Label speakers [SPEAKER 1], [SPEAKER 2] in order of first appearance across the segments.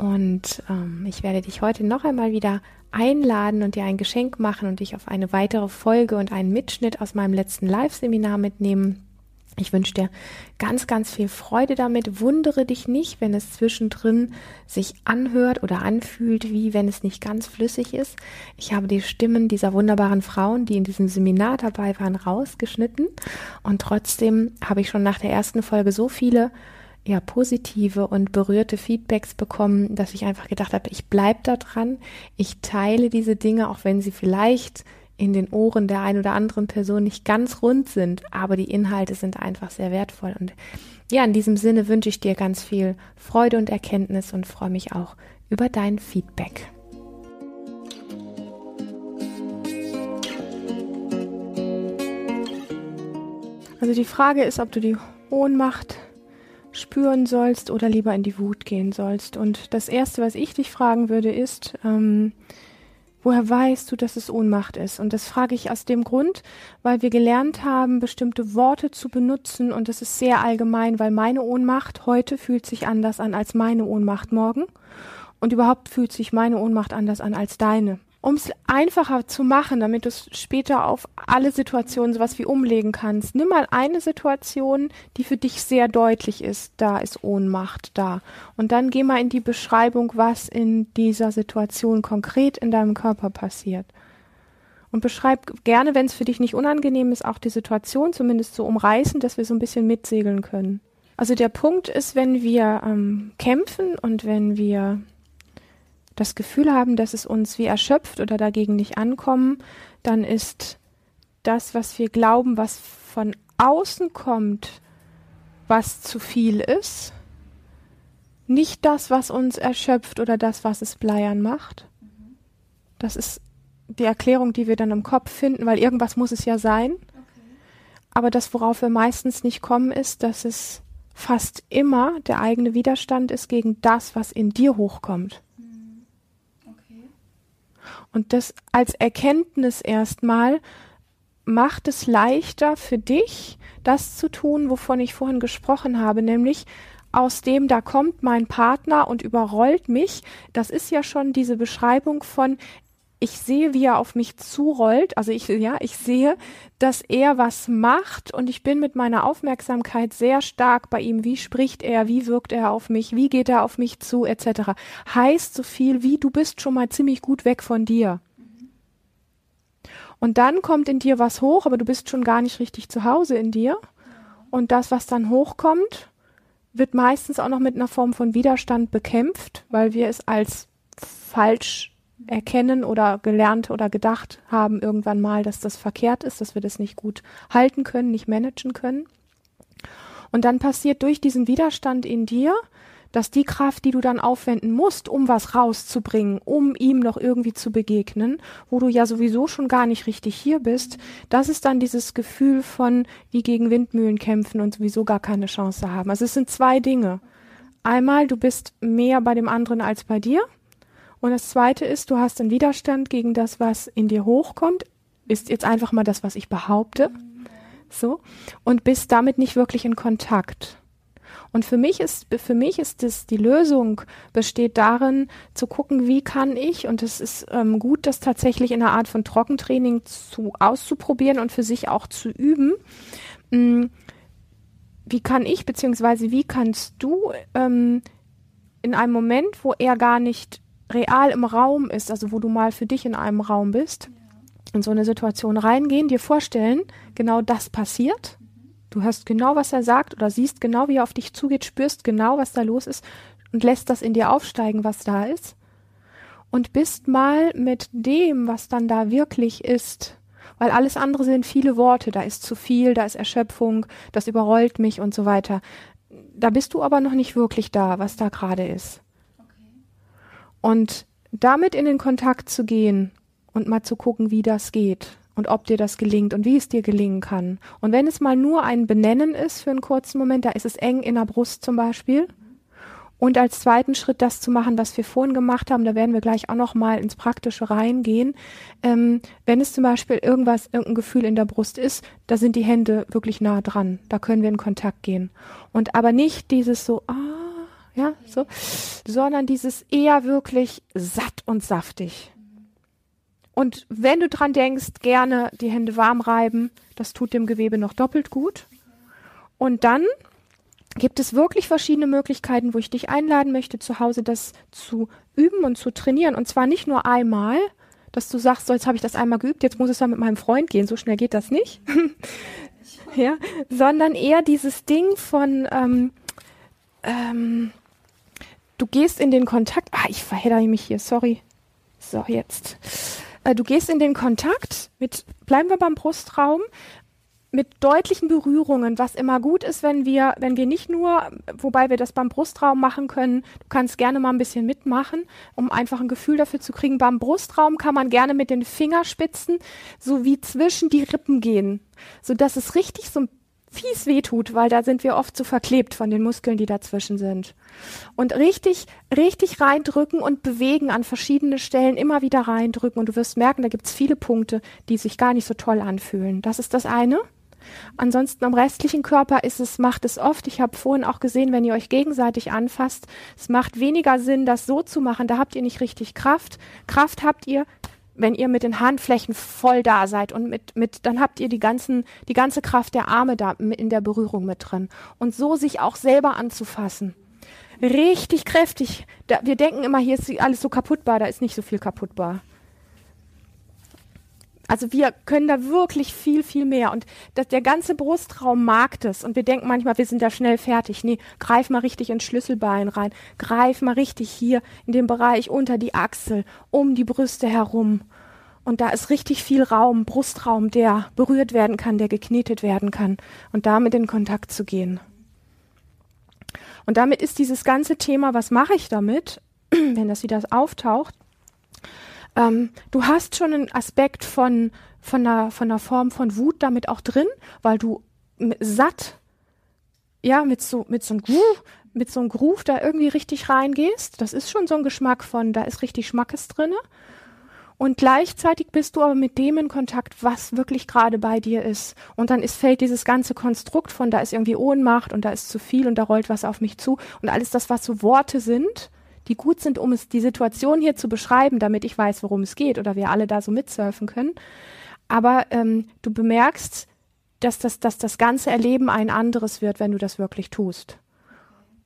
[SPEAKER 1] Und ähm, ich werde dich heute noch einmal wieder einladen und dir ein Geschenk machen und dich auf eine weitere Folge und einen Mitschnitt aus meinem letzten Live-Seminar mitnehmen. Ich wünsche dir ganz, ganz viel Freude damit. Wundere dich nicht, wenn es zwischendrin sich anhört oder anfühlt, wie wenn es nicht ganz flüssig ist. Ich habe die Stimmen dieser wunderbaren Frauen, die in diesem Seminar dabei waren, rausgeschnitten. Und trotzdem habe ich schon nach der ersten Folge so viele ja, positive und berührte Feedbacks bekommen, dass ich einfach gedacht habe, ich bleibe da dran, ich teile diese Dinge, auch wenn sie vielleicht in den Ohren der einen oder anderen Person nicht ganz rund sind, aber die Inhalte sind einfach sehr wertvoll. Und ja, in diesem Sinne wünsche ich dir ganz viel Freude und Erkenntnis und freue mich auch über dein Feedback. Also die Frage ist, ob du die Ohnmacht spüren sollst oder lieber in die Wut gehen sollst. Und das Erste, was ich dich fragen würde, ist, ähm, woher weißt du, dass es Ohnmacht ist? Und das frage ich aus dem Grund, weil wir gelernt haben, bestimmte Worte zu benutzen und das ist sehr allgemein, weil meine Ohnmacht heute fühlt sich anders an als meine Ohnmacht morgen und überhaupt fühlt sich meine Ohnmacht anders an als deine um es einfacher zu machen, damit du es später auf alle Situationen sowas wie umlegen kannst. Nimm mal eine Situation, die für dich sehr deutlich ist. Da ist Ohnmacht da. Und dann geh mal in die Beschreibung, was in dieser Situation konkret in deinem Körper passiert. Und beschreib gerne, wenn es für dich nicht unangenehm ist, auch die Situation zumindest so umreißen, dass wir so ein bisschen mitsegeln können. Also der Punkt ist, wenn wir ähm, kämpfen und wenn wir das Gefühl haben, dass es uns wie erschöpft oder dagegen nicht ankommen, dann ist das, was wir glauben, was von außen kommt, was zu viel ist, nicht das, was uns erschöpft oder das, was es bleiern macht. Das ist die Erklärung, die wir dann im Kopf finden, weil irgendwas muss es ja sein. Aber das, worauf wir meistens nicht kommen, ist, dass es fast immer der eigene Widerstand ist gegen das, was in dir hochkommt. Und das als Erkenntnis erstmal macht es leichter für dich, das zu tun, wovon ich vorhin gesprochen habe, nämlich aus dem, da kommt mein Partner und überrollt mich. Das ist ja schon diese Beschreibung von, ich sehe, wie er auf mich zurollt. Also ich, ja, ich sehe, dass er was macht und ich bin mit meiner Aufmerksamkeit sehr stark bei ihm. Wie spricht er? Wie wirkt er auf mich? Wie geht er auf mich zu? Etc. Heißt so viel wie, du bist schon mal ziemlich gut weg von dir. Und dann kommt in dir was hoch, aber du bist schon gar nicht richtig zu Hause in dir. Und das, was dann hochkommt, wird meistens auch noch mit einer Form von Widerstand bekämpft, weil wir es als falsch erkennen oder gelernt oder gedacht haben irgendwann mal, dass das verkehrt ist, dass wir das nicht gut halten können, nicht managen können. Und dann passiert durch diesen Widerstand in dir, dass die Kraft, die du dann aufwenden musst, um was rauszubringen, um ihm noch irgendwie zu begegnen, wo du ja sowieso schon gar nicht richtig hier bist, das ist dann dieses Gefühl von wie gegen Windmühlen kämpfen und sowieso gar keine Chance haben. Also es sind zwei Dinge. Einmal, du bist mehr bei dem anderen als bei dir. Und das zweite ist, du hast einen Widerstand gegen das, was in dir hochkommt. Ist jetzt einfach mal das, was ich behaupte. So. Und bist damit nicht wirklich in Kontakt. Und für mich ist, für mich ist das, die Lösung besteht darin, zu gucken, wie kann ich, und es ist ähm, gut, das tatsächlich in einer Art von Trockentraining zu, auszuprobieren und für sich auch zu üben. Ähm, wie kann ich, beziehungsweise wie kannst du ähm, in einem Moment, wo er gar nicht real im Raum ist, also wo du mal für dich in einem Raum bist, in so eine Situation reingehen, dir vorstellen, genau das passiert. Du hörst genau, was er sagt oder siehst genau, wie er auf dich zugeht, spürst genau, was da los ist und lässt das in dir aufsteigen, was da ist. Und bist mal mit dem, was dann da wirklich ist, weil alles andere sind viele Worte, da ist zu viel, da ist Erschöpfung, das überrollt mich und so weiter. Da bist du aber noch nicht wirklich da, was da gerade ist. Und damit in den Kontakt zu gehen und mal zu gucken, wie das geht und ob dir das gelingt und wie es dir gelingen kann. Und wenn es mal nur ein Benennen ist für einen kurzen Moment, da ist es eng in der Brust zum Beispiel. Und als zweiten Schritt das zu machen, was wir vorhin gemacht haben, da werden wir gleich auch noch mal ins Praktische reingehen. Ähm, wenn es zum Beispiel irgendwas, irgendein Gefühl in der Brust ist, da sind die Hände wirklich nah dran. Da können wir in Kontakt gehen. Und aber nicht dieses so, ah, ja, so, sondern dieses eher wirklich satt und saftig. Und wenn du dran denkst, gerne die Hände warm reiben, das tut dem Gewebe noch doppelt gut. Und dann gibt es wirklich verschiedene Möglichkeiten, wo ich dich einladen möchte, zu Hause das zu üben und zu trainieren. Und zwar nicht nur einmal, dass du sagst, so jetzt habe ich das einmal geübt, jetzt muss es dann mit meinem Freund gehen, so schnell geht das nicht. ja, sondern eher dieses Ding von ähm, ähm, du gehst in den Kontakt. Ah, ich verhedder mich hier, sorry. So, jetzt. Äh, du gehst in den Kontakt mit, bleiben wir beim Brustraum, mit deutlichen Berührungen, was immer gut ist, wenn wir, wenn wir nicht nur, wobei wir das beim Brustraum machen können, du kannst gerne mal ein bisschen mitmachen, um einfach ein Gefühl dafür zu kriegen. Beim Brustraum kann man gerne mit den Fingerspitzen so wie zwischen die Rippen gehen, so dass es richtig so fies wehtut, weil da sind wir oft so verklebt von den Muskeln, die dazwischen sind. Und richtig, richtig reindrücken und bewegen an verschiedene Stellen, immer wieder reindrücken und du wirst merken, da gibt's viele Punkte, die sich gar nicht so toll anfühlen. Das ist das eine. Ansonsten am restlichen Körper ist es, macht es oft. Ich habe vorhin auch gesehen, wenn ihr euch gegenseitig anfasst, es macht weniger Sinn, das so zu machen. Da habt ihr nicht richtig Kraft. Kraft habt ihr, wenn ihr mit den Handflächen voll da seid und mit, mit, dann habt ihr die ganzen, die ganze Kraft der Arme da in der Berührung mit drin. Und so sich auch selber anzufassen. Richtig kräftig. Da, wir denken immer, hier ist alles so kaputtbar, da ist nicht so viel kaputtbar. Also wir können da wirklich viel, viel mehr. Und das, der ganze Brustraum mag das. Und wir denken manchmal, wir sind da schnell fertig. Nee, greif mal richtig ins Schlüsselbein rein. Greif mal richtig hier in den Bereich unter die Achsel, um die Brüste herum. Und da ist richtig viel Raum, Brustraum, der berührt werden kann, der geknetet werden kann. Und damit in Kontakt zu gehen. Und damit ist dieses ganze Thema, was mache ich damit, wenn das wieder auftaucht, ähm, du hast schon einen Aspekt von, von, einer, von einer Form von Wut damit auch drin, weil du satt, ja, mit so, mit so einem Groove, mit so einem Groove da irgendwie richtig reingehst. Das ist schon so ein Geschmack von, da ist richtig Schmackes drinne. Und gleichzeitig bist du aber mit dem in Kontakt, was wirklich gerade bei dir ist. Und dann ist, fällt dieses ganze Konstrukt von, da ist irgendwie Ohnmacht und da ist zu viel und da rollt was auf mich zu. Und alles das, was so Worte sind, die gut sind, um es die Situation hier zu beschreiben, damit ich weiß, worum es geht oder wir alle da so mitsurfen können. Aber ähm, du bemerkst, dass das, dass das ganze Erleben ein anderes wird, wenn du das wirklich tust.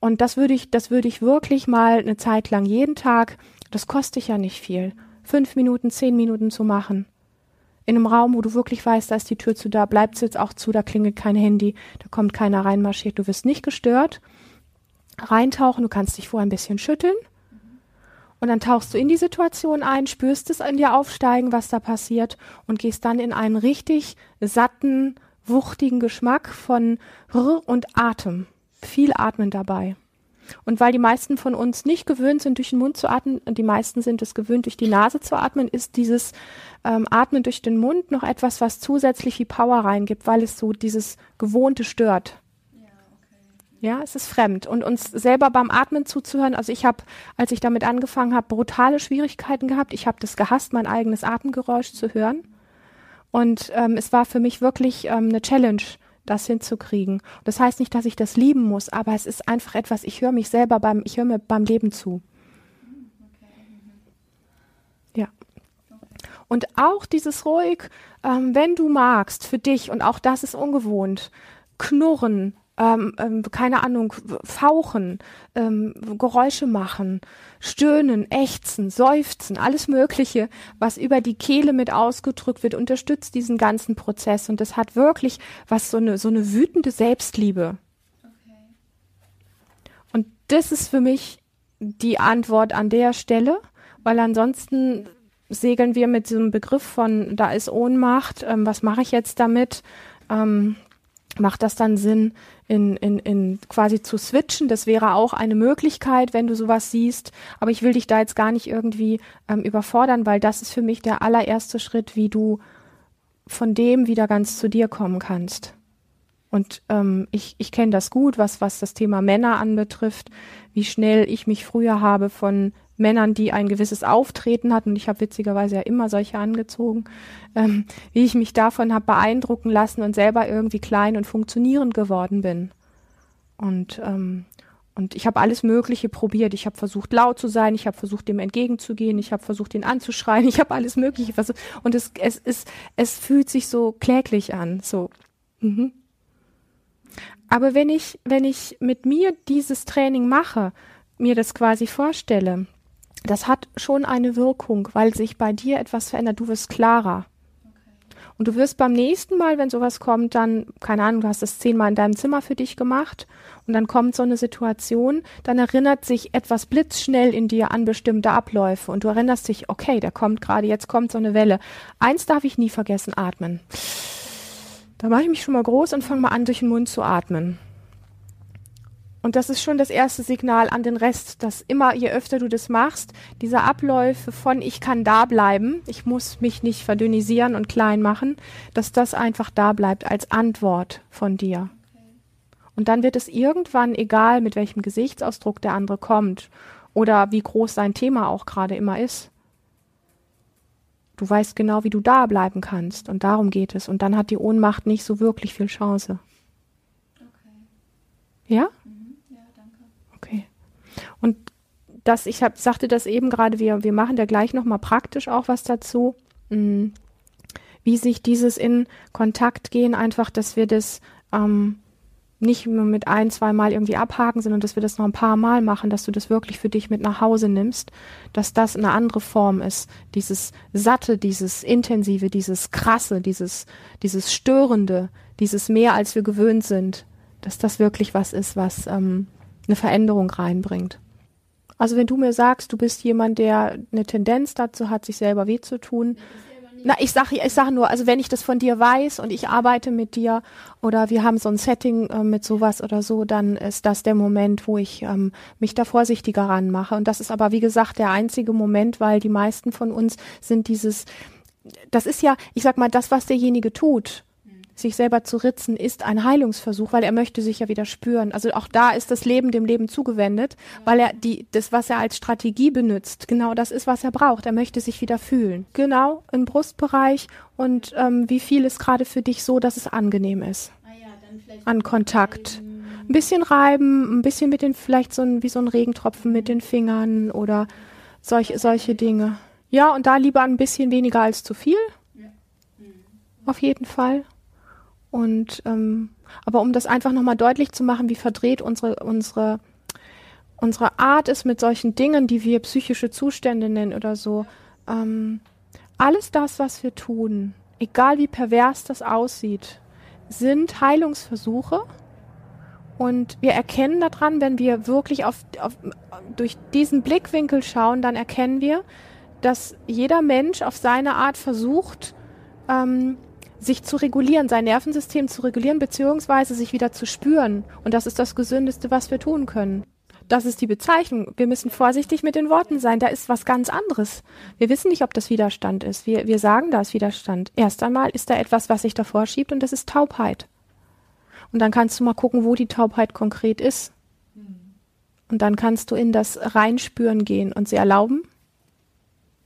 [SPEAKER 1] Und das würde ich, das würde ich wirklich mal eine Zeit lang jeden Tag, das kostet ja nicht viel, fünf Minuten, zehn Minuten zu machen. In einem Raum, wo du wirklich weißt, da ist die Tür zu, da bleibt sie jetzt auch zu, da klingelt kein Handy, da kommt keiner reinmarschiert, du wirst nicht gestört reintauchen, du kannst dich vorher ein bisschen schütteln und dann tauchst du in die Situation ein, spürst es in dir aufsteigen, was da passiert und gehst dann in einen richtig satten, wuchtigen Geschmack von R und Atem. Viel Atmen dabei. Und weil die meisten von uns nicht gewöhnt sind, durch den Mund zu atmen, und die meisten sind es gewöhnt, durch die Nase zu atmen, ist dieses ähm, Atmen durch den Mund noch etwas, was zusätzlich wie Power reingibt, weil es so dieses Gewohnte stört. Ja, es ist fremd. Und uns selber beim Atmen zuzuhören, also ich habe, als ich damit angefangen habe, brutale Schwierigkeiten gehabt. Ich habe das gehasst, mein eigenes Atemgeräusch zu hören. Und ähm, es war für mich wirklich ähm, eine Challenge, das hinzukriegen. Das heißt nicht, dass ich das lieben muss, aber es ist einfach etwas, ich höre mich selber beim, ich höre mir beim Leben zu. Ja. Und auch dieses ruhig, ähm, wenn du magst, für dich, und auch das ist ungewohnt, knurren, ähm, ähm, keine Ahnung, fauchen, ähm, Geräusche machen, stöhnen, ächzen, seufzen, alles Mögliche, was über die Kehle mit ausgedrückt wird, unterstützt diesen ganzen Prozess. Und das hat wirklich was so eine, so eine wütende Selbstliebe. Okay. Und das ist für mich die Antwort an der Stelle, weil ansonsten segeln wir mit diesem Begriff von, da ist Ohnmacht, ähm, was mache ich jetzt damit? Ähm, macht das dann Sinn, in, in, in quasi zu switchen? Das wäre auch eine Möglichkeit, wenn du sowas siehst. Aber ich will dich da jetzt gar nicht irgendwie ähm, überfordern, weil das ist für mich der allererste Schritt, wie du von dem wieder ganz zu dir kommen kannst. Und ähm, ich, ich kenne das gut, was, was das Thema Männer anbetrifft, wie schnell ich mich früher habe von Männern, die ein gewisses Auftreten hatten, und ich habe witzigerweise ja immer solche angezogen, ähm, wie ich mich davon habe beeindrucken lassen und selber irgendwie klein und funktionierend geworden bin. Und, ähm, und ich habe alles Mögliche probiert. Ich habe versucht, laut zu sein, ich habe versucht, dem entgegenzugehen, ich habe versucht, ihn anzuschreien, ich habe alles Mögliche versucht. Und es, es, ist, es fühlt sich so kläglich an. So. Mhm. Aber wenn ich, wenn ich mit mir dieses Training mache, mir das quasi vorstelle, das hat schon eine Wirkung, weil sich bei dir etwas verändert. Du wirst klarer. Und du wirst beim nächsten Mal, wenn sowas kommt, dann, keine Ahnung, du hast das zehnmal in deinem Zimmer für dich gemacht und dann kommt so eine Situation, dann erinnert sich etwas blitzschnell in dir an bestimmte Abläufe und du erinnerst dich, okay, der kommt gerade, jetzt kommt so eine Welle. Eins darf ich nie vergessen, atmen. Da mache ich mich schon mal groß und fange mal an, durch den Mund zu atmen. Und das ist schon das erste Signal an den Rest, dass immer, je öfter du das machst, diese Abläufe von ich kann da bleiben, ich muss mich nicht verdünnisieren und klein machen, dass das einfach da bleibt als Antwort von dir. Und dann wird es irgendwann, egal mit welchem Gesichtsausdruck der andere kommt oder wie groß sein Thema auch gerade immer ist, du weißt genau, wie du da bleiben kannst. Und darum geht es. Und dann hat die Ohnmacht nicht so wirklich viel Chance. Okay. Ja? Und das, ich hab, sagte das eben gerade, wir, wir machen da gleich nochmal praktisch auch was dazu, mh, mm, wie sich dieses in Kontakt gehen, einfach, dass wir das ähm, nicht nur mit ein, zwei Mal irgendwie abhaken, sondern dass wir das noch ein paar Mal machen, dass du das wirklich für dich mit nach Hause nimmst, dass das eine andere Form ist. Dieses Satte, dieses Intensive, dieses Krasse, dieses, dieses Störende, dieses mehr als wir gewöhnt sind, dass das wirklich was ist, was ähm, eine Veränderung reinbringt. Also wenn du mir sagst, du bist jemand, der eine Tendenz dazu hat, sich selber weh zu tun, na, ich sage ich sag nur, also wenn ich das von dir weiß und ich arbeite mit dir oder wir haben so ein Setting äh, mit sowas oder so, dann ist das der Moment, wo ich ähm, mich da vorsichtiger ranmache. Und das ist aber, wie gesagt, der einzige Moment, weil die meisten von uns sind dieses, das ist ja, ich sag mal, das, was derjenige tut, sich selber zu ritzen, ist ein Heilungsversuch, weil er möchte sich ja wieder spüren. Also auch da ist das Leben dem Leben zugewendet, weil er die, das, was er als Strategie benutzt, genau das ist, was er braucht. Er möchte sich wieder fühlen. Genau, im Brustbereich und ähm, wie viel ist gerade für dich so, dass es angenehm ist. Ah ja, An Kontakt. Ein bisschen reiben, ein bisschen mit den, vielleicht so ein, wie so ein Regentropfen mit den Fingern oder solche, solche Dinge. Ja, und da lieber ein bisschen weniger als zu viel. Mhm. Auf jeden Fall. Und ähm, aber um das einfach nochmal deutlich zu machen, wie verdreht unsere, unsere, unsere Art ist mit solchen Dingen, die wir psychische Zustände nennen oder so, ähm, alles das, was wir tun, egal wie pervers das aussieht, sind Heilungsversuche. Und wir erkennen daran, wenn wir wirklich auf, auf, durch diesen Blickwinkel schauen, dann erkennen wir, dass jeder Mensch auf seine Art versucht, ähm, sich zu regulieren, sein Nervensystem zu regulieren, beziehungsweise sich wieder zu spüren. Und das ist das Gesündeste, was wir tun können. Das ist die Bezeichnung. Wir müssen vorsichtig mit den Worten sein. Da ist was ganz anderes. Wir wissen nicht, ob das Widerstand ist. Wir, wir sagen, da ist Widerstand. Erst einmal ist da etwas, was sich davor schiebt und das ist Taubheit. Und dann kannst du mal gucken, wo die Taubheit konkret ist. Und dann kannst du in das Reinspüren gehen und sie erlauben.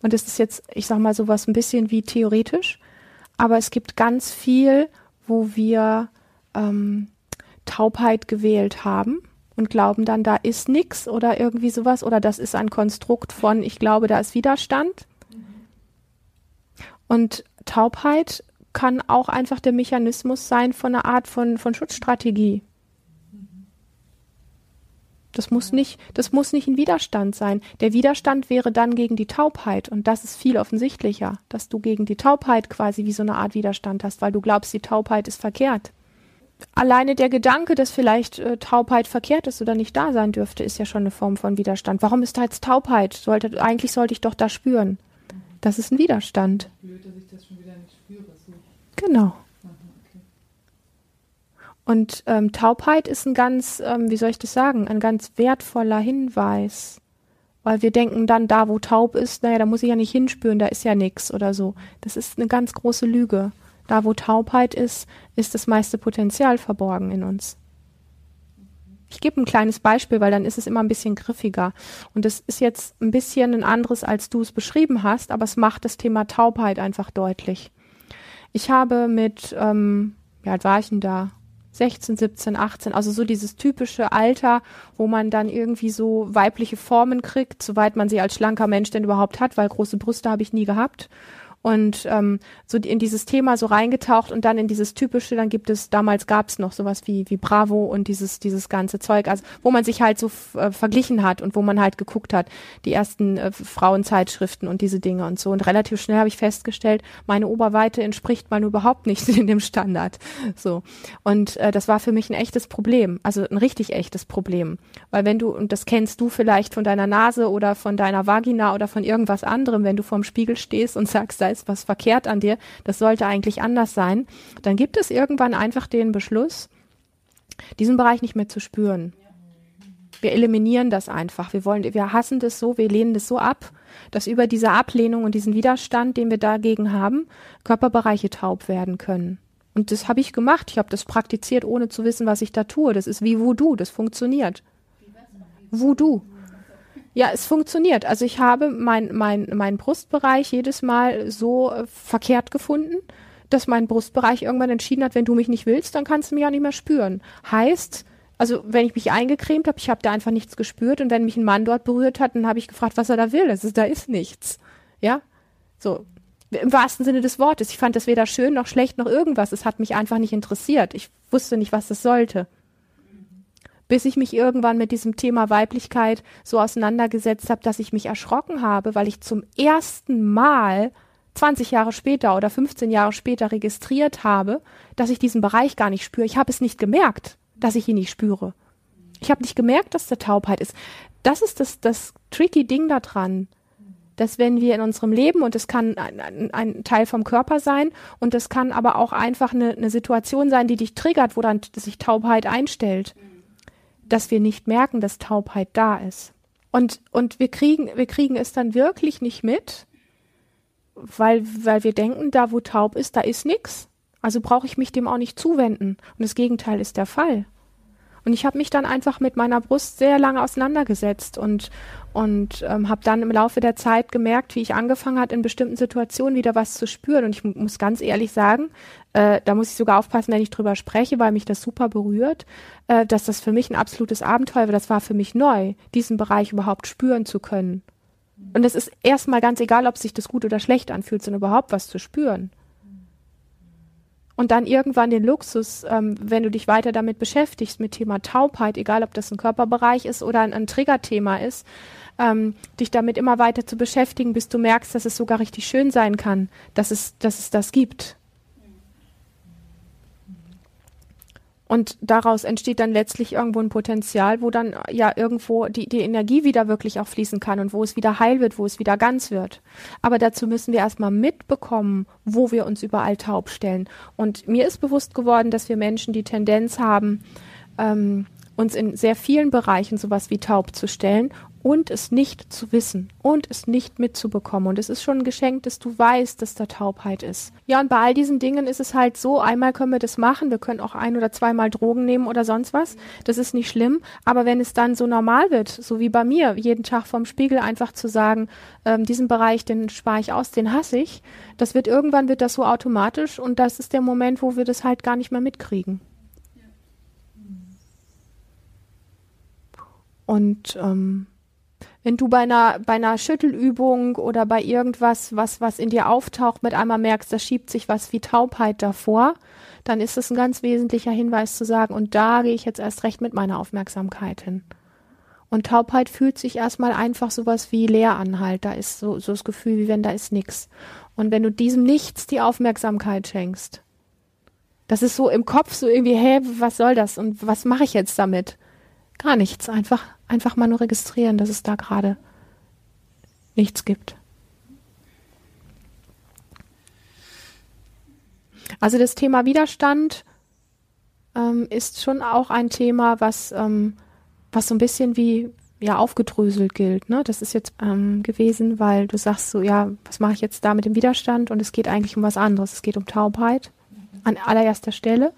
[SPEAKER 1] Und das ist jetzt, ich sag mal, sowas ein bisschen wie theoretisch. Aber es gibt ganz viel, wo wir ähm, Taubheit gewählt haben und glauben dann, da ist nichts oder irgendwie sowas oder das ist ein Konstrukt von, ich glaube, da ist Widerstand. Und Taubheit kann auch einfach der Mechanismus sein von einer Art von, von Schutzstrategie. Das muss nicht, das muss nicht ein Widerstand sein. Der Widerstand wäre dann gegen die Taubheit und das ist viel offensichtlicher, dass du gegen die Taubheit quasi wie so eine Art Widerstand hast, weil du glaubst, die Taubheit ist verkehrt. Alleine der Gedanke, dass vielleicht äh, Taubheit verkehrt ist oder nicht da sein dürfte, ist ja schon eine Form von Widerstand. Warum ist da jetzt Taubheit? Sollte, eigentlich sollte ich doch da spüren. Das ist ein Widerstand. Blöd, dass ich das schon wieder nicht spüre. So. Genau. Und ähm, Taubheit ist ein ganz, ähm, wie soll ich das sagen, ein ganz wertvoller Hinweis. Weil wir denken dann, da wo taub ist, naja, da muss ich ja nicht hinspüren, da ist ja nichts oder so. Das ist eine ganz große Lüge. Da wo Taubheit ist, ist das meiste Potenzial verborgen in uns. Ich gebe ein kleines Beispiel, weil dann ist es immer ein bisschen griffiger. Und es ist jetzt ein bisschen ein anderes, als du es beschrieben hast, aber es macht das Thema Taubheit einfach deutlich. Ich habe mit, ähm, wie alt war ich denn da? 16, 17, 18, also so dieses typische Alter, wo man dann irgendwie so weibliche Formen kriegt, soweit man sie als schlanker Mensch denn überhaupt hat, weil große Brüste habe ich nie gehabt und ähm, so in dieses Thema so reingetaucht und dann in dieses typische, dann gibt es, damals gab es noch sowas wie, wie Bravo und dieses, dieses ganze Zeug, also wo man sich halt so äh, verglichen hat und wo man halt geguckt hat, die ersten äh, Frauenzeitschriften und diese Dinge und so. Und relativ schnell habe ich festgestellt, meine Oberweite entspricht mal überhaupt nicht in dem Standard. So. Und äh, das war für mich ein echtes Problem, also ein richtig echtes Problem. Weil wenn du, und das kennst du vielleicht von deiner Nase oder von deiner Vagina oder von irgendwas anderem, wenn du vorm Spiegel stehst und sagst, ist was verkehrt an dir, das sollte eigentlich anders sein, dann gibt es irgendwann einfach den Beschluss, diesen Bereich nicht mehr zu spüren. Wir eliminieren das einfach. Wir wollen, wir hassen das so, wir lehnen das so ab, dass über diese Ablehnung und diesen Widerstand, den wir dagegen haben, Körperbereiche taub werden können. Und das habe ich gemacht. Ich habe das praktiziert, ohne zu wissen, was ich da tue. Das ist wie Voodoo, das funktioniert. Voodoo. Ja, es funktioniert. Also ich habe mein, mein, meinen Brustbereich jedes Mal so äh, verkehrt gefunden, dass mein Brustbereich irgendwann entschieden hat, wenn du mich nicht willst, dann kannst du mich auch nicht mehr spüren. Heißt, also wenn ich mich eingecremt habe, ich habe da einfach nichts gespürt und wenn mich ein Mann dort berührt hat, dann habe ich gefragt, was er da will. Ist, da ist nichts. Ja, so im wahrsten Sinne des Wortes. Ich fand das weder schön noch schlecht noch irgendwas. Es hat mich einfach nicht interessiert. Ich wusste nicht, was das sollte bis ich mich irgendwann mit diesem Thema Weiblichkeit so auseinandergesetzt habe, dass ich mich erschrocken habe, weil ich zum ersten Mal 20 Jahre später oder 15 Jahre später registriert habe, dass ich diesen Bereich gar nicht spüre. Ich habe es nicht gemerkt, dass ich ihn nicht spüre. Ich habe nicht gemerkt, dass da Taubheit ist. Das ist das, das tricky Ding daran, dass wenn wir in unserem Leben, und es kann ein, ein, ein, Teil vom Körper sein, und es kann aber auch einfach eine, eine Situation sein, die dich triggert, wo dann sich Taubheit einstellt dass wir nicht merken, dass Taubheit da ist. Und, und wir kriegen, wir kriegen es dann wirklich nicht mit, weil, weil wir denken, da wo taub ist, da ist nichts. Also brauche ich mich dem auch nicht zuwenden. Und das Gegenteil ist der Fall. Und ich habe mich dann einfach mit meiner Brust sehr lange auseinandergesetzt und, und ähm, habe dann im Laufe der Zeit gemerkt, wie ich angefangen hat, in bestimmten Situationen wieder was zu spüren. Und ich muss ganz ehrlich sagen, äh, da muss ich sogar aufpassen, wenn ich drüber spreche, weil mich das super berührt, äh, dass das für mich ein absolutes Abenteuer war. Das war für mich neu, diesen Bereich überhaupt spüren zu können. Und es ist erstmal ganz egal, ob sich das gut oder schlecht anfühlt, sondern überhaupt was zu spüren und dann irgendwann den Luxus, ähm, wenn du dich weiter damit beschäftigst, mit Thema Taubheit, egal ob das ein Körperbereich ist oder ein, ein Triggerthema ist, ähm, dich damit immer weiter zu beschäftigen, bis du merkst, dass es sogar richtig schön sein kann, dass es, dass es das gibt. Und daraus entsteht dann letztlich irgendwo ein Potenzial, wo dann ja irgendwo die, die Energie wieder wirklich auch fließen kann und wo es wieder heil wird, wo es wieder ganz wird. Aber dazu müssen wir erstmal mitbekommen, wo wir uns überall taub stellen. Und mir ist bewusst geworden, dass wir Menschen die Tendenz haben, ähm, uns in sehr vielen Bereichen sowas wie taub zu stellen und es nicht zu wissen und es nicht mitzubekommen. Und es ist schon ein Geschenk, dass du weißt, dass da Taubheit ist. Ja, und bei all diesen Dingen ist es halt so, einmal können wir das machen, wir können auch ein oder zweimal Drogen nehmen oder sonst was. Das ist nicht schlimm. Aber wenn es dann so normal wird, so wie bei mir, jeden Tag vorm Spiegel einfach zu sagen, ähm, diesen Bereich, den spare ich aus, den hasse ich, das wird irgendwann wird das so automatisch und das ist der Moment, wo wir das halt gar nicht mehr mitkriegen. Und ähm, wenn du bei einer, bei einer Schüttelübung oder bei irgendwas, was, was in dir auftaucht, mit einmal merkst, da schiebt sich was wie Taubheit davor, dann ist es ein ganz wesentlicher Hinweis zu sagen, und da gehe ich jetzt erst recht mit meiner Aufmerksamkeit hin. Und Taubheit fühlt sich erstmal einfach sowas wie leer an halt. Da ist so, so das Gefühl, wie wenn da ist nichts. Und wenn du diesem Nichts die Aufmerksamkeit schenkst, das ist so im Kopf so irgendwie, hä, was soll das und was mache ich jetzt damit? Gar nichts, einfach Einfach mal nur registrieren, dass es da gerade nichts gibt. Also das Thema Widerstand, ähm, ist schon auch ein Thema, was, ähm, was so ein bisschen wie ja aufgedröselt gilt. Ne? Das ist jetzt ähm, gewesen, weil du sagst so, ja, was mache ich jetzt da mit dem Widerstand? Und es geht eigentlich um was anderes. Es geht um Taubheit an allererster Stelle.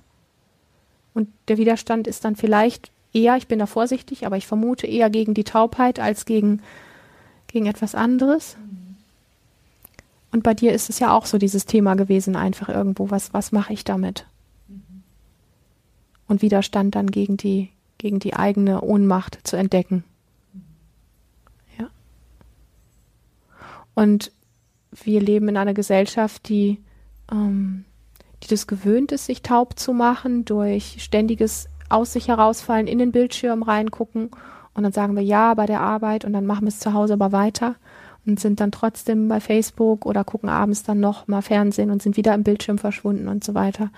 [SPEAKER 1] Und der Widerstand ist dann vielleicht eher, ich bin da vorsichtig, aber ich vermute eher gegen die Taubheit als gegen, gegen etwas anderes. Und bei dir ist es ja auch so dieses Thema gewesen, einfach irgendwo, was, was mache ich damit? Und Widerstand dann gegen die, gegen die eigene Ohnmacht zu entdecken. Ja. Und wir leben in einer Gesellschaft, die, ähm, die das gewöhnt ist, sich taub zu machen durch ständiges aus sich herausfallen, in den Bildschirm reingucken. Und dann sagen wir ja bei der Arbeit. Und dann machen wir es zu Hause aber weiter und sind dann trotzdem bei Facebook oder gucken abends dann noch mal Fernsehen und sind wieder im Bildschirm verschwunden und so weiter.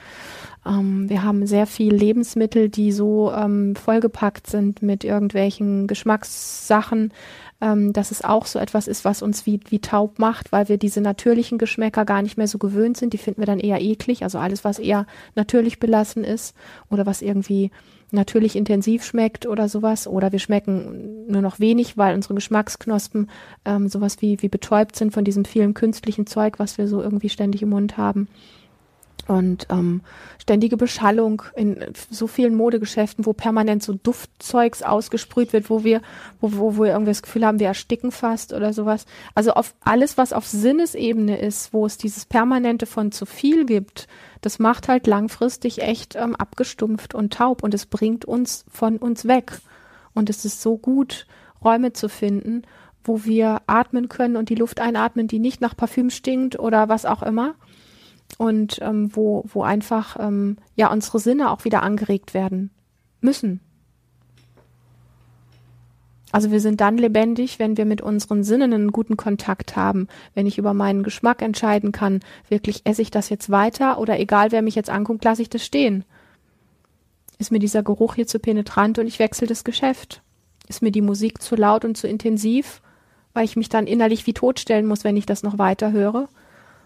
[SPEAKER 1] Ähm, wir haben sehr viel Lebensmittel, die so ähm, vollgepackt sind mit irgendwelchen Geschmackssachen, ähm, dass es auch so etwas ist, was uns wie, wie taub macht, weil wir diese natürlichen Geschmäcker gar nicht mehr so gewöhnt sind. Die finden wir dann eher eklig. Also alles, was eher natürlich belassen ist oder was irgendwie natürlich intensiv schmeckt oder sowas. Oder wir schmecken nur noch wenig, weil unsere Geschmacksknospen ähm, sowas wie, wie betäubt sind von diesem vielen künstlichen Zeug, was wir so irgendwie ständig im Mund haben. Und ähm, ständige Beschallung in so vielen Modegeschäften, wo permanent so Duftzeugs ausgesprüht wird, wo wir, wo, wo, wo wir irgendwie das Gefühl haben, wir ersticken fast oder sowas. Also auf alles, was auf Sinnesebene ist, wo es dieses Permanente von zu viel gibt, das macht halt langfristig echt ähm, abgestumpft und taub und es bringt uns von uns weg. Und es ist so gut, Räume zu finden, wo wir atmen können und die Luft einatmen, die nicht nach Parfüm stinkt oder was auch immer. Und ähm, wo, wo einfach ähm, ja unsere Sinne auch wieder angeregt werden müssen. Also wir sind dann lebendig, wenn wir mit unseren Sinnen einen guten Kontakt haben, wenn ich über meinen Geschmack entscheiden kann, wirklich esse ich das jetzt weiter oder egal wer mich jetzt anguckt, lasse ich das stehen. Ist mir dieser Geruch hier zu penetrant und ich wechsle das Geschäft? Ist mir die Musik zu laut und zu intensiv, weil ich mich dann innerlich wie totstellen muss, wenn ich das noch weiter höre?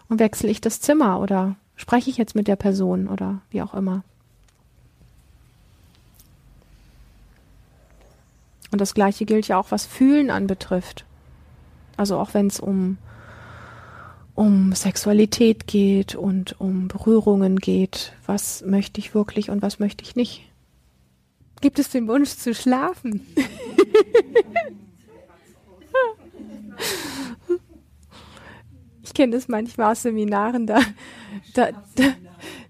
[SPEAKER 1] Und wechsle ich das Zimmer oder spreche ich jetzt mit der Person oder wie auch immer? Und das Gleiche gilt ja auch, was Fühlen anbetrifft. Also auch wenn es um, um Sexualität geht und um Berührungen geht, was möchte ich wirklich und was möchte ich nicht. Gibt es den Wunsch zu schlafen? kenne das manchmal aus Seminaren, da, da, da,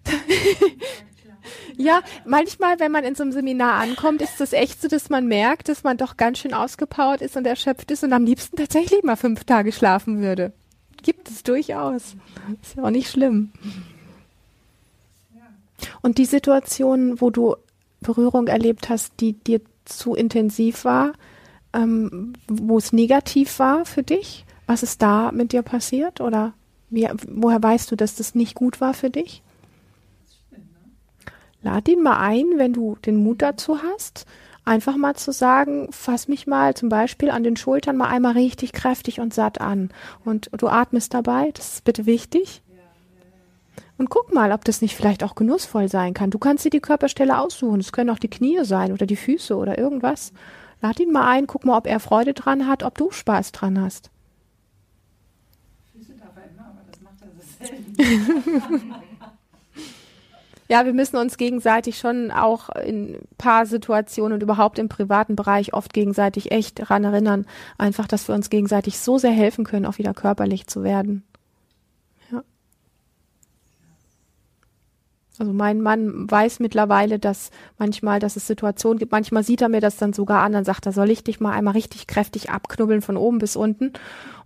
[SPEAKER 1] da ja, manchmal, wenn man in so einem Seminar ankommt, ist das echt so, dass man merkt, dass man doch ganz schön ausgepowert ist und erschöpft ist und am liebsten tatsächlich mal fünf Tage schlafen würde. Gibt es durchaus. Ist ja auch nicht schlimm. Und die Situation, wo du Berührung erlebt hast, die dir zu intensiv war, ähm, wo es negativ war für dich, was ist da mit dir passiert? Oder wie, woher weißt du, dass das nicht gut war für dich? lad ihn mal ein, wenn du den Mut dazu hast, einfach mal zu sagen, fass mich mal zum Beispiel an den Schultern mal einmal richtig kräftig und satt an. Und du atmest dabei, das ist bitte wichtig. Und guck mal, ob das nicht vielleicht auch genussvoll sein kann. Du kannst dir die Körperstelle aussuchen. Es können auch die Knie sein oder die Füße oder irgendwas. Lad ihn mal ein, guck mal, ob er Freude dran hat, ob du Spaß dran hast. Füße darf er immer, aber das macht er so selten. Ja, wir müssen uns gegenseitig schon auch in paar Situationen und überhaupt im privaten Bereich oft gegenseitig echt daran erinnern, einfach, dass wir uns gegenseitig so sehr helfen können, auch wieder körperlich zu werden. Also mein Mann weiß mittlerweile, dass manchmal, dass es Situationen gibt, manchmal sieht er mir das dann sogar an, dann sagt er, soll ich dich mal einmal richtig kräftig abknubbeln von oben bis unten?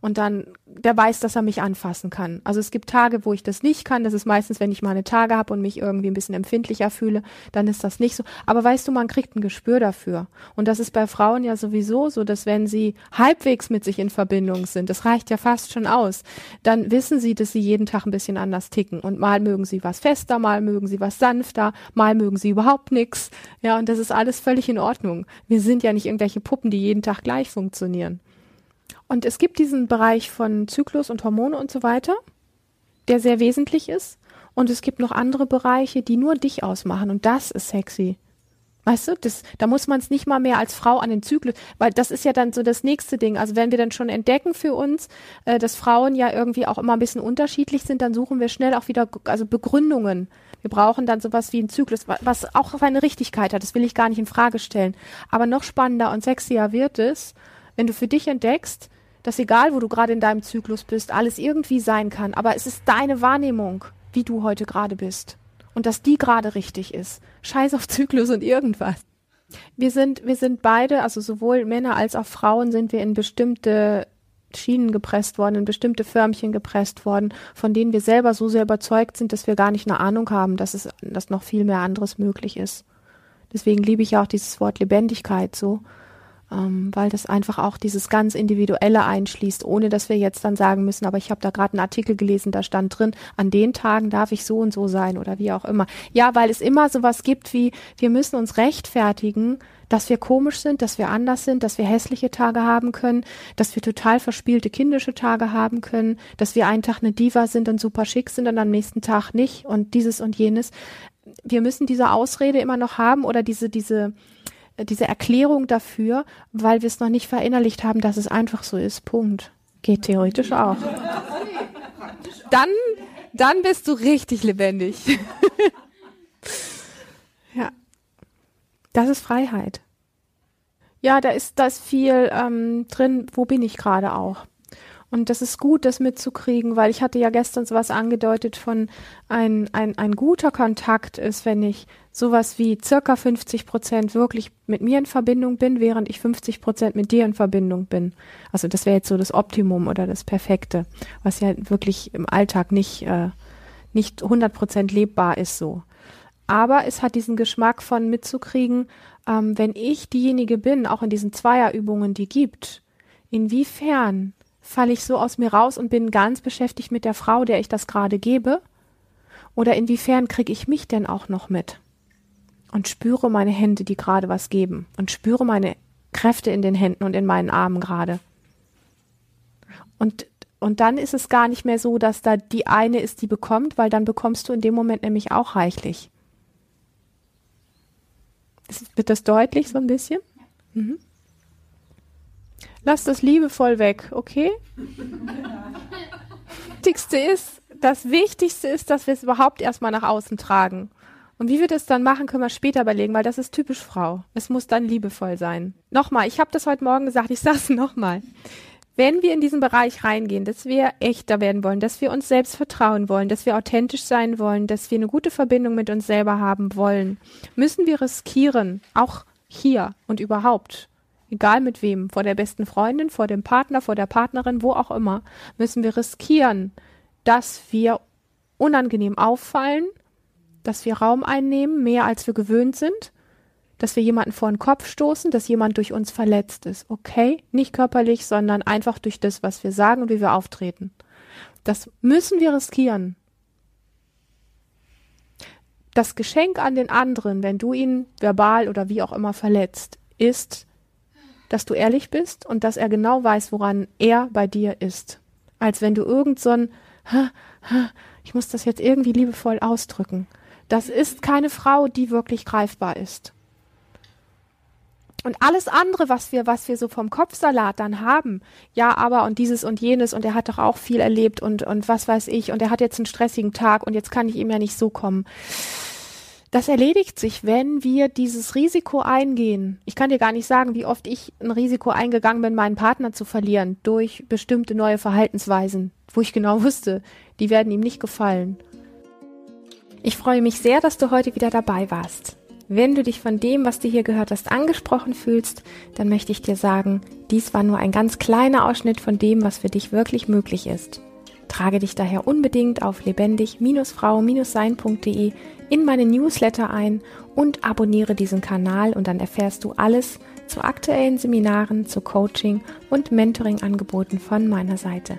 [SPEAKER 1] Und dann der weiß, dass er mich anfassen kann. Also es gibt Tage, wo ich das nicht kann. Das ist meistens, wenn ich meine Tage habe und mich irgendwie ein bisschen empfindlicher fühle, dann ist das nicht so. Aber weißt du, man kriegt ein Gespür dafür. Und das ist bei Frauen ja sowieso so, dass wenn sie halbwegs mit sich in Verbindung sind, das reicht ja fast schon aus, dann wissen sie, dass sie jeden Tag ein bisschen anders ticken. Und mal mögen sie was fester, mal mögen sie was sanfter, mal mögen sie überhaupt nichts. Ja, und das ist alles völlig in Ordnung. Wir sind ja nicht irgendwelche Puppen, die jeden Tag gleich funktionieren. Und es gibt diesen Bereich von Zyklus und Hormone und so weiter, der sehr wesentlich ist. Und es gibt noch andere Bereiche, die nur dich ausmachen. Und das ist sexy. Weißt du, das, da muss man es nicht mal mehr als Frau an den Zyklus, weil das ist ja dann so das nächste Ding. Also wenn wir dann schon entdecken für uns, äh, dass Frauen ja irgendwie auch immer ein bisschen unterschiedlich sind, dann suchen wir schnell auch wieder also Begründungen. Wir brauchen dann sowas wie einen Zyklus, was auch eine Richtigkeit hat. Das will ich gar nicht in Frage stellen. Aber noch spannender und sexier wird es, wenn du für dich entdeckst, dass egal, wo du gerade in deinem Zyklus bist, alles irgendwie sein kann. Aber es ist deine Wahrnehmung, wie du heute gerade bist und dass die gerade richtig ist. Scheiß auf Zyklus und irgendwas. Wir sind, wir sind beide, also sowohl Männer als auch Frauen sind wir in bestimmte Schienen gepresst worden, in bestimmte Förmchen gepresst worden, von denen wir selber so sehr überzeugt sind, dass wir gar nicht eine Ahnung haben, dass es, dass noch viel mehr anderes möglich ist. Deswegen liebe ich auch dieses Wort Lebendigkeit so, ähm, weil das einfach auch dieses ganz Individuelle einschließt, ohne dass wir jetzt dann sagen müssen, aber ich habe da gerade einen Artikel gelesen, da stand drin, an den Tagen darf ich so und so sein oder wie auch immer. Ja, weil es immer sowas gibt wie, wir müssen uns rechtfertigen, dass wir komisch sind, dass wir anders sind, dass wir hässliche Tage haben können, dass wir total verspielte kindische Tage haben können, dass wir einen Tag eine Diva sind und super schick sind und am nächsten Tag nicht und dieses und jenes. Wir müssen diese Ausrede immer noch haben oder diese, diese, diese Erklärung dafür, weil wir es noch nicht verinnerlicht haben, dass es einfach so ist. Punkt. Geht theoretisch auch. Dann, dann bist du richtig lebendig. ja. Das ist Freiheit. Ja, da ist, da ist viel ähm, drin, wo bin ich gerade auch. Und das ist gut, das mitzukriegen, weil ich hatte ja gestern sowas angedeutet von ein, ein, ein guter Kontakt ist, wenn ich sowas wie circa 50 Prozent wirklich mit mir in Verbindung bin, während ich 50 Prozent mit dir in Verbindung bin. Also das wäre jetzt so das Optimum oder das Perfekte, was ja wirklich im Alltag nicht, äh, nicht 100 Prozent lebbar ist so. Aber es hat diesen Geschmack von mitzukriegen, ähm, wenn ich diejenige bin, auch in diesen Zweierübungen, die gibt, inwiefern falle ich so aus mir raus und bin ganz beschäftigt mit der Frau, der ich das gerade gebe? Oder inwiefern kriege ich mich denn auch noch mit? Und spüre meine Hände, die gerade was geben. Und spüre meine Kräfte in den Händen und in meinen Armen gerade. Und, und dann ist es gar nicht mehr so, dass da die eine ist, die bekommt, weil dann bekommst du in dem Moment nämlich auch reichlich. Wird das deutlich so ein bisschen? Mhm. Lass das liebevoll weg, okay? Wichtigste ist, das Wichtigste ist, dass wir es überhaupt erstmal nach außen tragen. Und wie wir das dann machen, können wir später überlegen, weil das ist typisch Frau. Es muss dann liebevoll sein. Nochmal, ich habe das heute Morgen gesagt, ich sage es nochmal. Wenn wir in diesen Bereich reingehen, dass wir echter werden wollen, dass wir uns selbst vertrauen wollen, dass wir authentisch sein wollen, dass wir eine gute Verbindung mit uns selber haben wollen, müssen wir riskieren, auch hier und überhaupt, egal mit wem, vor der besten Freundin, vor dem Partner, vor der Partnerin, wo auch immer, müssen wir riskieren, dass wir unangenehm auffallen, dass wir Raum einnehmen, mehr als wir gewöhnt sind, dass wir jemanden vor den Kopf stoßen, dass jemand durch uns verletzt ist. Okay? Nicht körperlich, sondern einfach durch das, was wir sagen und wie wir auftreten. Das müssen wir riskieren. Das Geschenk an den anderen, wenn du ihn verbal oder wie auch immer verletzt, ist, dass du ehrlich bist und dass er genau weiß, woran er bei dir ist. Als wenn du irgend so ein, ich muss das jetzt irgendwie liebevoll ausdrücken. Das ist keine Frau, die wirklich greifbar ist. Und alles andere, was wir, was wir so vom Kopfsalat dann haben, ja, aber und dieses und jenes und er hat doch auch viel erlebt und, und was weiß ich und er hat jetzt einen stressigen Tag und jetzt kann ich ihm ja nicht so kommen. Das erledigt sich, wenn wir dieses Risiko eingehen. Ich kann dir gar nicht sagen, wie oft ich ein Risiko eingegangen bin, meinen Partner zu verlieren durch bestimmte neue Verhaltensweisen, wo ich genau wusste, die werden ihm nicht gefallen. Ich freue mich sehr, dass du heute wieder dabei warst. Wenn du dich von dem, was du hier gehört hast, angesprochen fühlst, dann möchte ich dir sagen, dies war nur ein ganz kleiner Ausschnitt von dem, was für dich wirklich möglich ist. Trage dich daher unbedingt auf lebendig-frau-sein.de in meine Newsletter ein und abonniere diesen Kanal und dann erfährst du alles zu aktuellen Seminaren, zu Coaching und Mentoring-Angeboten von meiner Seite.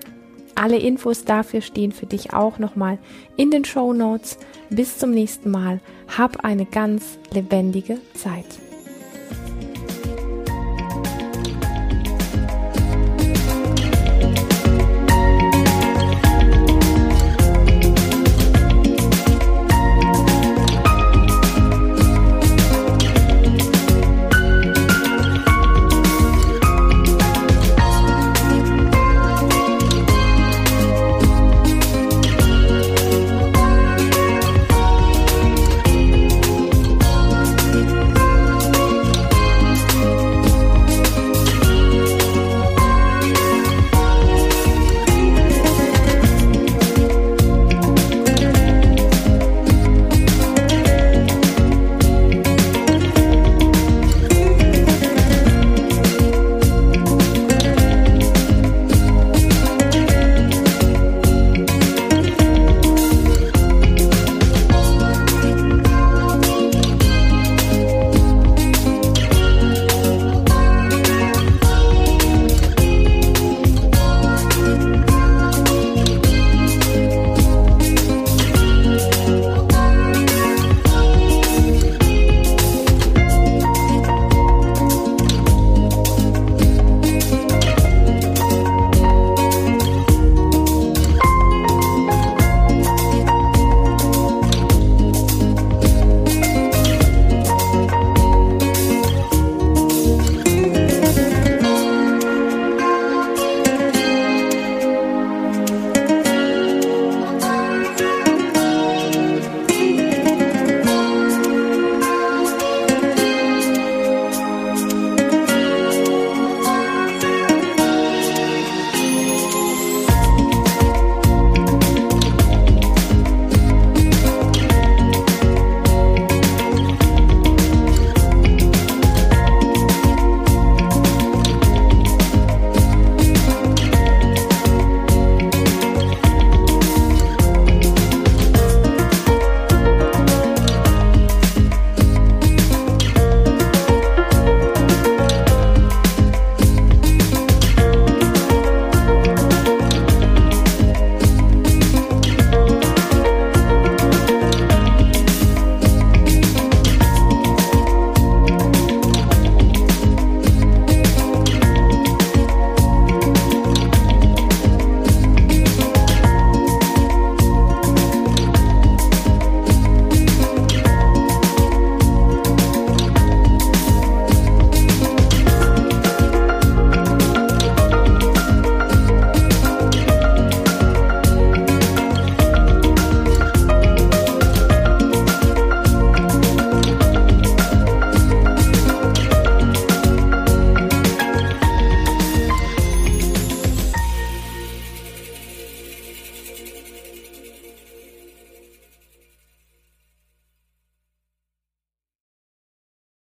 [SPEAKER 1] Alle Infos dafür stehen für dich auch nochmal in den Show Notes. Bis zum nächsten Mal. Hab eine ganz lebendige Zeit.